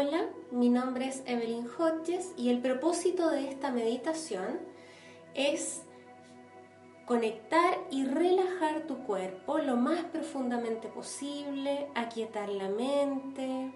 Hola, mi nombre es Evelyn Hodges y el propósito de esta meditación es conectar y relajar tu cuerpo lo más profundamente posible, aquietar la mente,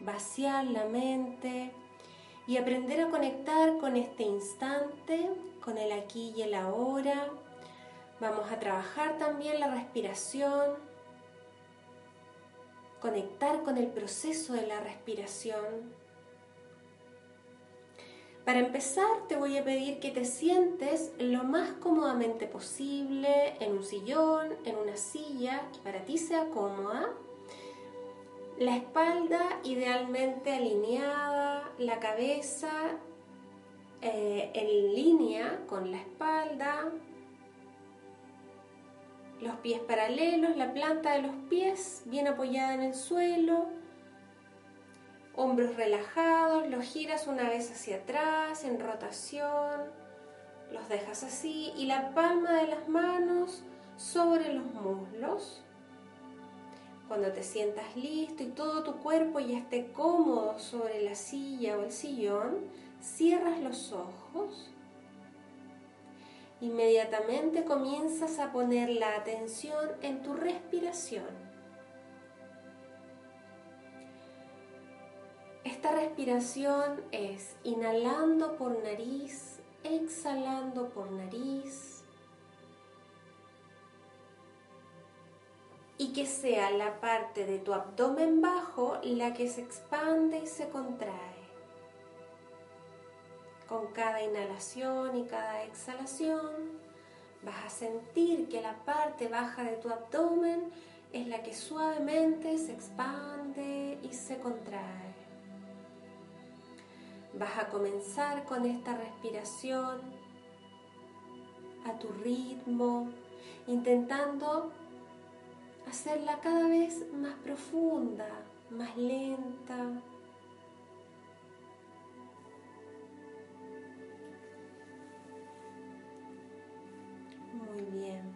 vaciar la mente y aprender a conectar con este instante, con el aquí y el ahora. Vamos a trabajar también la respiración conectar con el proceso de la respiración. Para empezar te voy a pedir que te sientes lo más cómodamente posible en un sillón, en una silla que para ti sea cómoda. La espalda idealmente alineada, la cabeza eh, en línea con la espalda, los pies paralelos, la planta de los pies bien apoyada en el suelo, hombros relajados, los giras una vez hacia atrás en rotación, los dejas así y la palma de las manos sobre los muslos. Cuando te sientas listo y todo tu cuerpo ya esté cómodo sobre la silla o el sillón, cierras los ojos Inmediatamente comienzas a poner la atención en tu respiración. Esta respiración es inhalando por nariz, exhalando por nariz y que sea la parte de tu abdomen bajo la que se expande y se contrae con cada inhalación y cada exhalación vas a sentir que la parte baja de tu abdomen es la que suavemente se expande y se contrae. Vas a comenzar con esta respiración a tu ritmo, intentando hacerla cada vez más profunda, más lenta, Muy bien.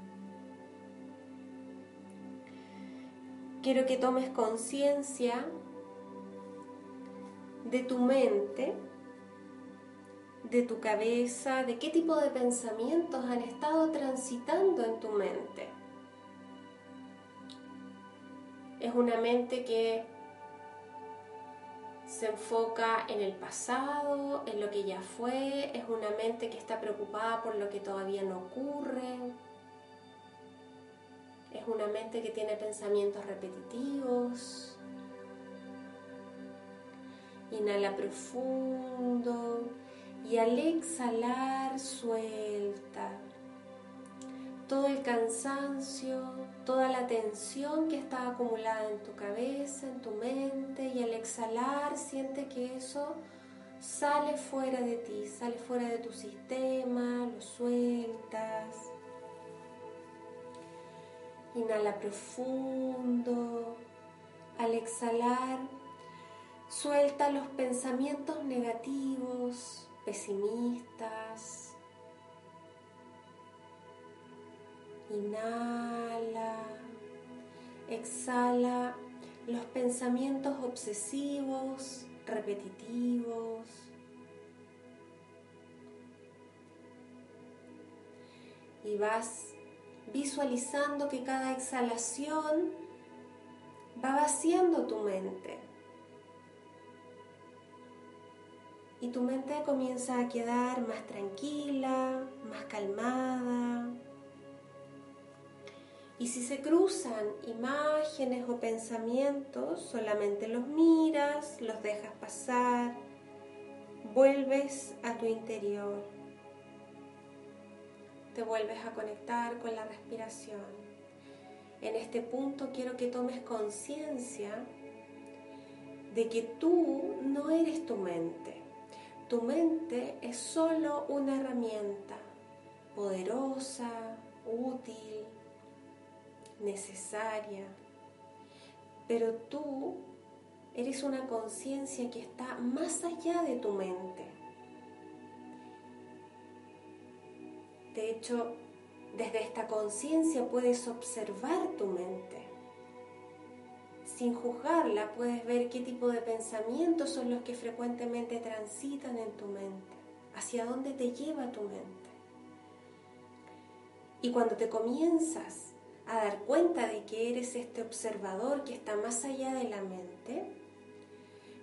Quiero que tomes conciencia de tu mente, de tu cabeza, de qué tipo de pensamientos han estado transitando en tu mente. Es una mente que se enfoca en el pasado, en lo que ya fue, es una mente que está preocupada por lo que todavía no ocurre, es una mente que tiene pensamientos repetitivos. Inhala profundo y al exhalar suelta todo el cansancio, toda la tensión que está acumulada en tu cabeza, en tu mente y al exhalar siente que eso sale fuera de ti, sale fuera de tu sistema, lo sueltas. Inhala profundo. Al exhalar, suelta los pensamientos negativos, pesimistas, Inhala, exhala los pensamientos obsesivos, repetitivos. Y vas visualizando que cada exhalación va vaciando tu mente. Y tu mente comienza a quedar más tranquila, más calmada. Y si se cruzan imágenes o pensamientos, solamente los miras, los dejas pasar, vuelves a tu interior, te vuelves a conectar con la respiración. en este punto quiero que tomes conciencia de que tú no eres tu mente. Tu mente es solo una herramienta poderosa, útil, necesaria, pero tú eres una conciencia que está más allá de tu mente. De hecho, desde esta conciencia puedes observar tu mente. Sin juzgarla puedes ver qué tipo de pensamientos son los que frecuentemente transitan en tu mente, hacia dónde te lleva tu mente. Y cuando te comienzas a dar cuenta de que eres este observador que está más allá de la mente,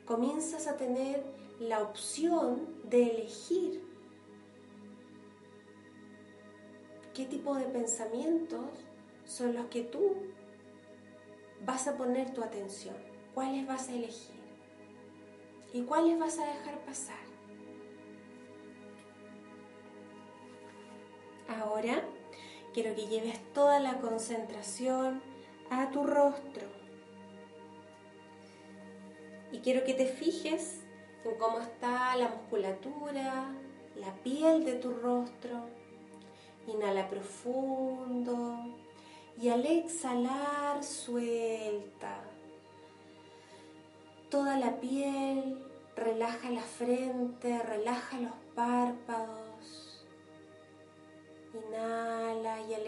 comienzas a tener la opción de elegir qué tipo de pensamientos son los que tú vas a poner tu atención, cuáles vas a elegir y cuáles vas a dejar pasar. Ahora quiero que lleves toda la concentración a tu rostro y quiero que te fijes en cómo está la musculatura, la piel de tu rostro. Inhala profundo y al exhalar suelta. Toda la piel, relaja la frente, relaja los párpados.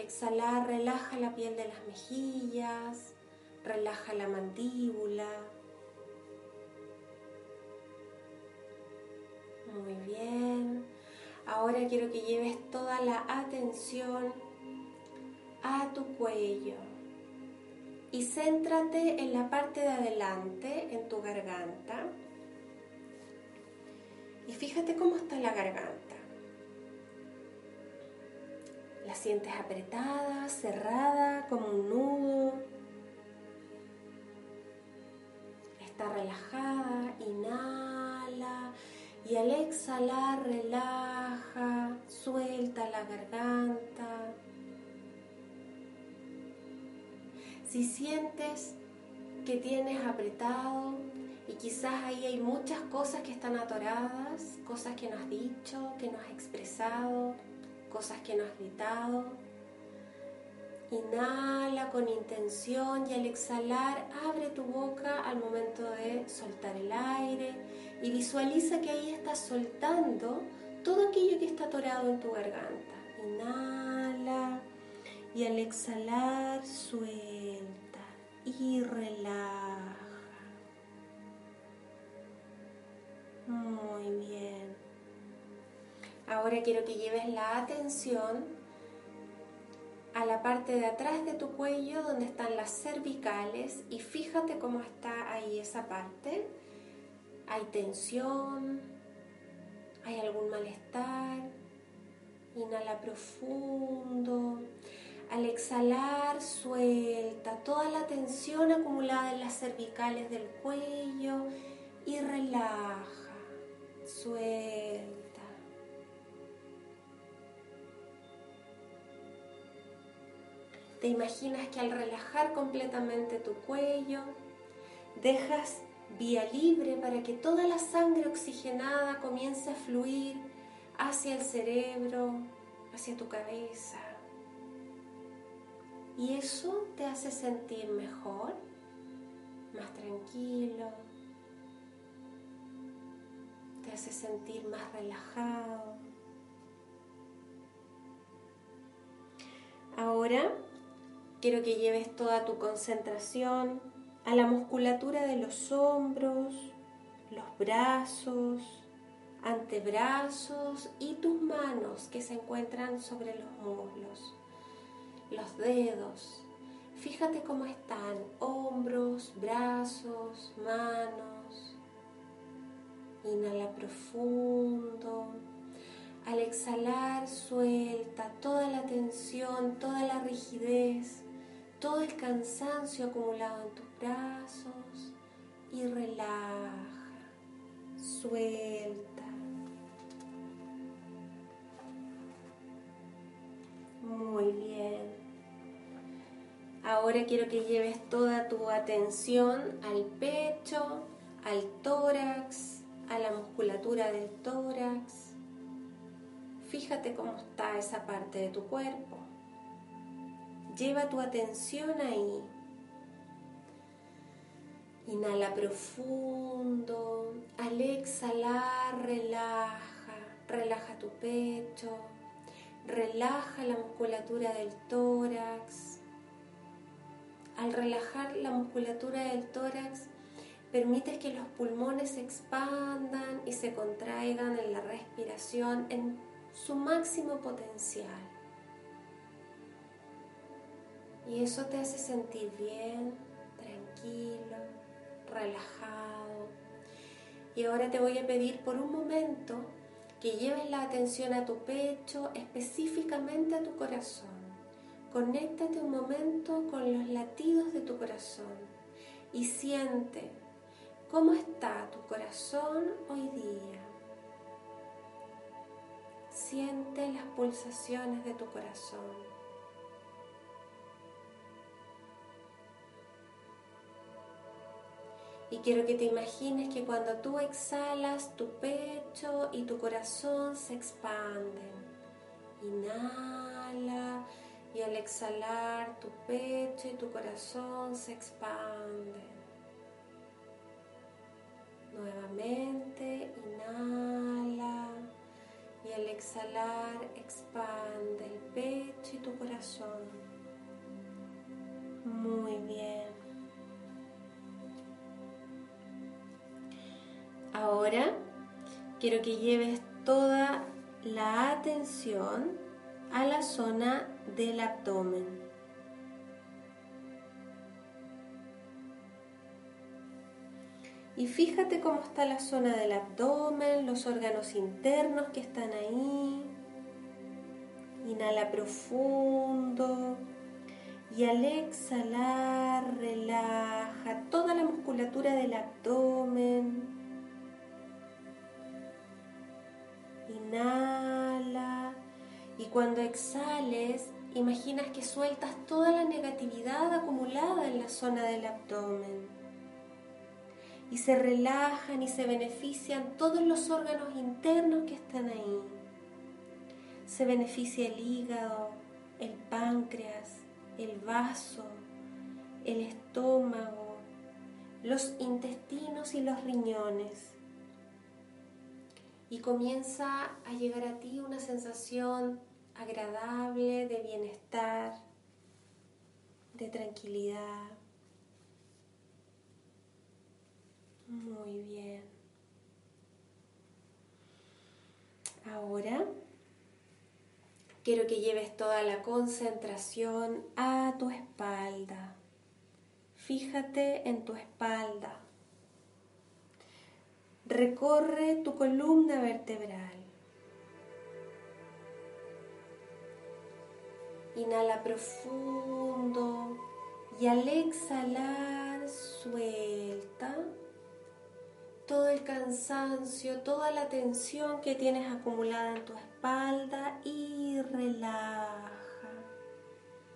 Exhalar relaja la piel de las mejillas, relaja la mandíbula. Muy bien. Ahora quiero que lleves toda la atención a tu cuello y céntrate en la parte de adelante, en tu garganta. Y fíjate cómo está la garganta. La sientes apretada, cerrada, como un nudo. Está relajada, inhala y al exhalar relaja, suelta la garganta. Si sientes que tienes apretado y quizás ahí hay muchas cosas que están atoradas, cosas que no has dicho, que no has expresado, cosas que no has gritado, inhala con intención y al exhalar abre tu boca al momento de soltar el aire y visualiza que ahí estás soltando todo aquello que está atorado en tu garganta. Inhala y al exhalar suelta y relaja. Ahora quiero que lleves la atención a la parte de atrás de tu cuello donde están las cervicales y fíjate cómo está ahí esa parte. Hay tensión, hay algún malestar. Inhala profundo. Al exhalar, suelta toda la tensión acumulada en las cervicales del cuello y relaja. Suelta. Te imaginas que al relajar completamente tu cuello, dejas vía libre para que toda la sangre oxigenada comience a fluir hacia el cerebro, hacia tu cabeza. Y eso te hace sentir mejor, más tranquilo, te hace sentir más relajado. Ahora quiero que lleves toda tu concentración a la musculatura de los hombros, los brazos, antebrazos y tus manos que se encuentran sobre los muslos los dedos. Fíjate cómo están hombros, brazos, manos. Inhala profundo. Al exhalar suelta toda la tensión, toda la rigidez, todo el cansancio acumulado en tus brazos y relaja. Suelta. Muy bien. Ahora quiero que lleves toda tu atención al pecho, al tórax, a la musculatura del tórax. Fíjate cómo está esa parte de tu cuerpo. Lleva tu atención ahí. Inhala profundo. Al exhalar, relaja. Relaja tu pecho. Relaja la musculatura del tórax. Al relajar la musculatura del tórax, permites que los pulmones se expandan y se contraigan en la respiración en su máximo potencial. Y eso te hace sentir bien, tranquilo, relajado. Y ahora te voy a pedir por un momento que lleves la atención a tu pecho, específicamente a tu corazón. Conéctate un momento con los latidos de tu corazón y siente cómo está tu corazón hoy día. Siente las pulsaciones de tu corazón. Y quiero que te imagines que cuando tú exhalas, tu pecho y tu corazón se expanden. Inhala y al exhalar tu pecho y tu corazón se expanden. Nuevamente, inhala y al exhalar expande el pecho y tu corazón. Muy Ahora quiero que lleves toda la atención a la zona del abdomen. Y fíjate cómo está la zona del abdomen, los órganos internos que están ahí. Inhala profundo y al exhalar relaja toda la musculatura del abdomen. Inhala y cuando exhales, imaginas que sueltas toda la negatividad acumulada en la zona del abdomen. Y se relajan y se benefician todos los órganos internos que están ahí. Se beneficia el hígado, el páncreas, el vaso, el estómago, los intestinos y los riñones y comienza a llegar a ti una sensación agradable de bienestar, de tranquilidad. Muy bien. Ahora quiero que lleves toda la concentración a tu espalda. Fíjate en tu espalda recorre tu columna vertebral. Inhala profundo y al exhalar suelta todo el cansancio, toda la tensión que tienes acumulada en tu espalda y relaja,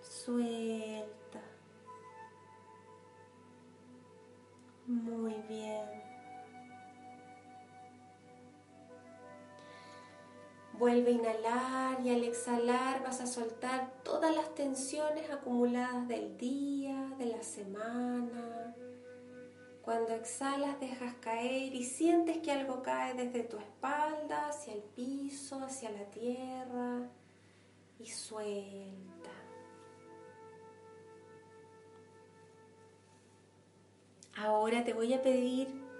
suelta. Muy bien. Vuelve a inhalar y al exhalar vas a soltar todas las tensiones acumuladas del día, de la semana. Cuando exhalas dejas caer y sientes que algo cae desde tu espalda hacia el piso, hacia la tierra y suelta. Ahora te voy a pedir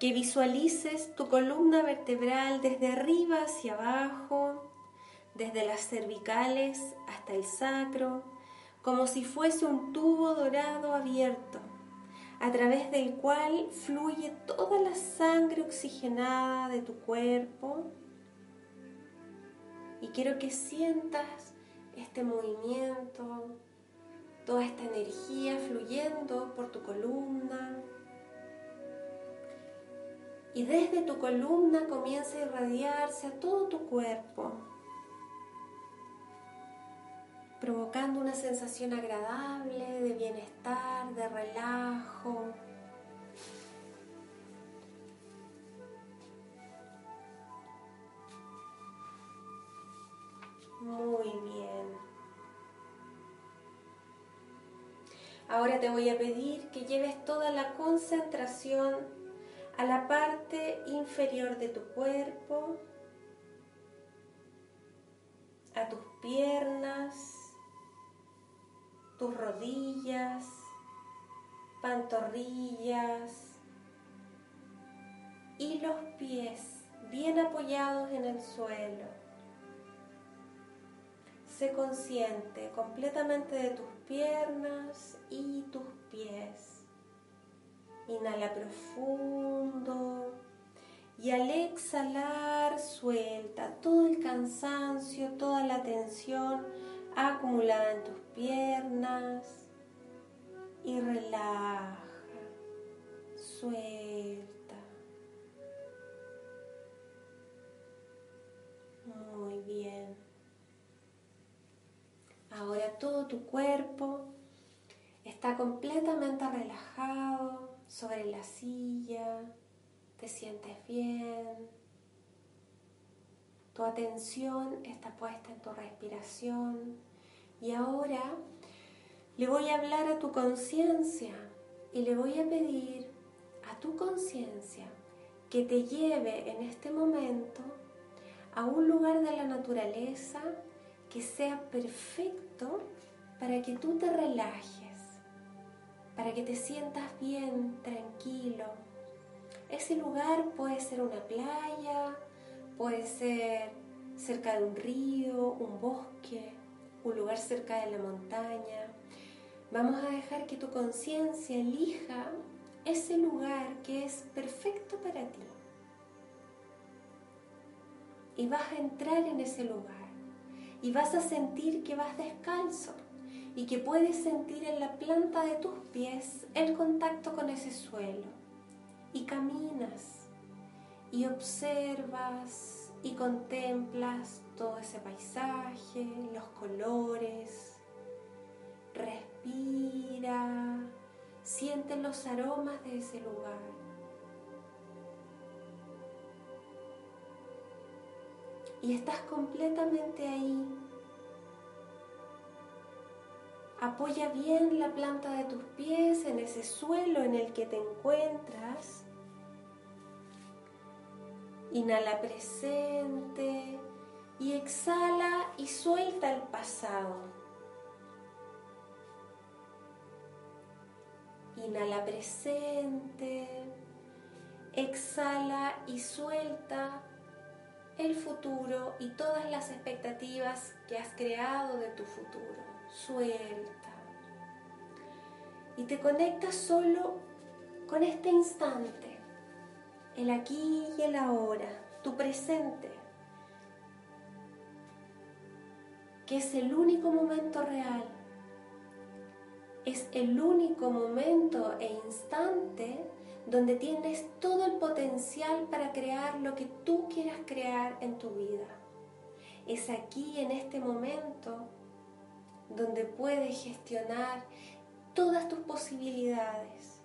que visualices tu columna vertebral desde arriba hacia abajo, desde las cervicales hasta el sacro, como si fuese un tubo dorado abierto, a través del cual fluye toda la sangre oxigenada de tu cuerpo. Y quiero que sientas este movimiento, toda esta energía fluyendo por tu columna, y desde tu columna comienza a irradiarse a todo tu cuerpo. provocando una sensación agradable de bienestar, de relajo. Muy bien. Ahora te voy a pedir que lleves toda la concentración a la parte inferior de tu cuerpo, a tus piernas, tus rodillas, pantorrillas y los pies bien apoyados en el suelo. Sé consciente completamente de tus piernas y tus pies. Inhala profundo y al exhalar suelta todo el cansancio, toda la tensión acumulada en tus piernas y relaja, suelta. Muy bien. Ahora todo tu cuerpo está completamente relajado sobre la silla, te sientes bien, tu atención está puesta en tu respiración. Y ahora le voy a hablar a tu conciencia y le voy a pedir a tu conciencia que te lleve en este momento a un lugar de la naturaleza que sea perfecto para que tú te relajes, para que te sientas bien, tranquilo. Ese lugar puede ser una playa, puede ser cerca de un río, un bosque, un lugar cerca de la montaña. Vamos a dejar que tu conciencia elija ese lugar que es perfecto para ti. Y vas a entrar en ese lugar y vas a sentir que vas descalzo y que puedes sentir en la planta de tus pies el contacto con ese suelo. Y caminas y observas y contemplas todo ese paisaje, los colores. Respira, siente los aromas de ese lugar. y estás completamente ahí. Apoya bien la planta de tus pies en ese suelo en el que te encuentras. Inhala presente y exhala y suelta el pasado. Inhala presente, exhala y suelta el futuro y todas las expectativas que has creado de tu futuro. Suelta. Y te conectas solo con este instante, el aquí y el ahora, tu presente, que es el único momento real. Es el único momento e instante donde tienes todo el potencial para crear lo que tú quieras crear en tu vida. Es aquí, en este momento, donde puedes gestionar todas tus posibilidades.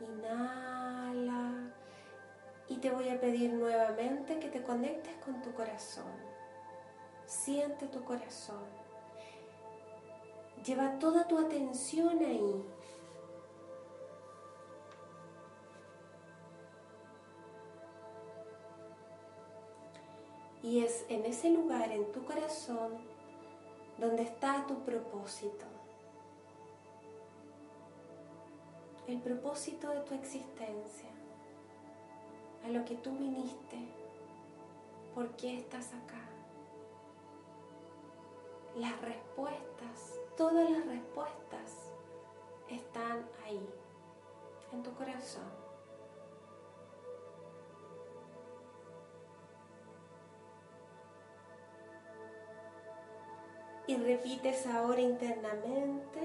Inhala y te voy a pedir nuevamente que te conectes con tu corazón. Siente tu corazón. Lleva toda tu atención ahí. Y es en ese lugar, en tu corazón, donde está tu propósito. El propósito de tu existencia. A lo que tú viniste. ¿Por qué estás acá? Las respuestas todas las respuestas están ahí, en tu corazón. Y repites ahora internamente,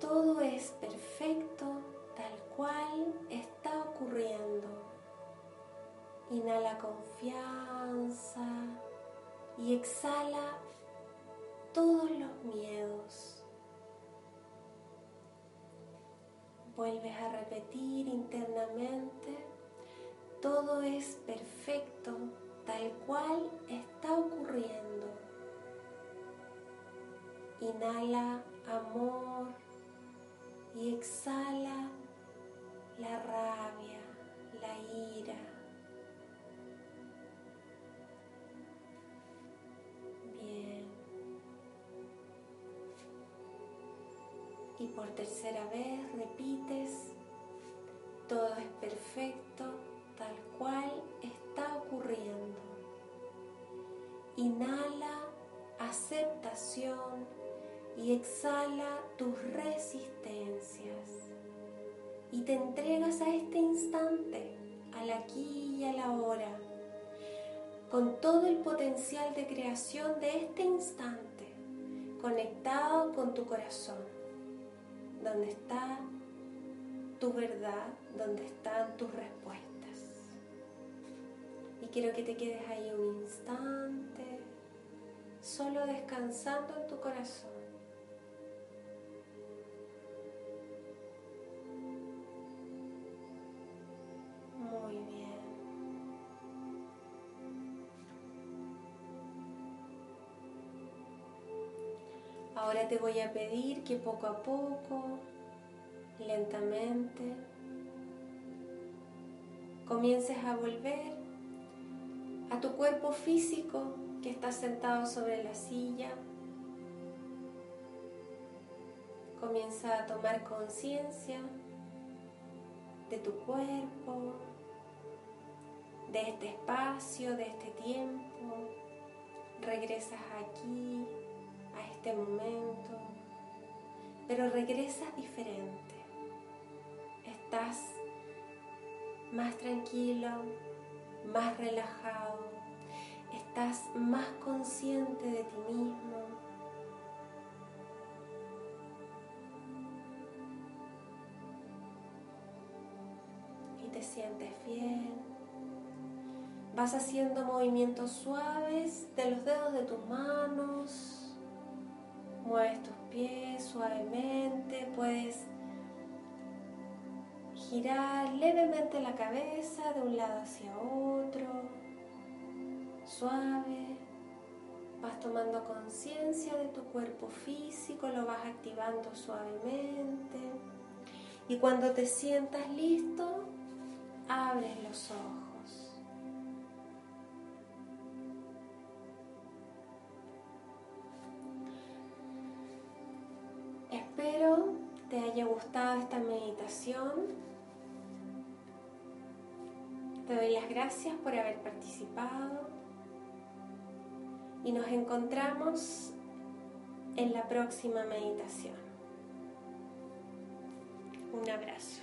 todo es perfecto tal cual está ocurriendo. Inhala confianza y exhala todos los miedos. Vuelves a repetir internamente, todo es perfecto tal cual está ocurriendo. Inhala amor y exhala la rabia, la ira. Bien. Y por tercera vez repites, todo es perfecto tal cual está ocurriendo. Inhala aceptación y exhala tus resistencias. Y te entregas a este instante, al aquí y a la hora, con todo el potencial de creación de este instante, conectado con tu corazón, donde está tu verdad, donde están tus respuestas. Y quiero que te quedes ahí un instante, solo descansando en tu corazón. Te voy a pedir que poco a poco, lentamente, comiences a volver a tu cuerpo físico que está sentado sobre la silla. Comienza a tomar conciencia de tu cuerpo, de este espacio, de este tiempo. Regresas aquí, a este momento, pero regresas diferente. Estás más tranquilo, más relajado, estás más consciente de ti mismo. Y te sientes bien. Vas haciendo movimientos suaves de los dedos de tus manos. Mueves tus pies suavemente. Puedes girar levemente la cabeza de un lado hacia otro, suave. Vas tomando conciencia de tu cuerpo físico, lo vas activando suavemente. Y cuando te sientas listo, abres los ojos. Gustado esta meditación. Te doy las gracias por haber participado y nos encontramos en la próxima meditación. Un abrazo.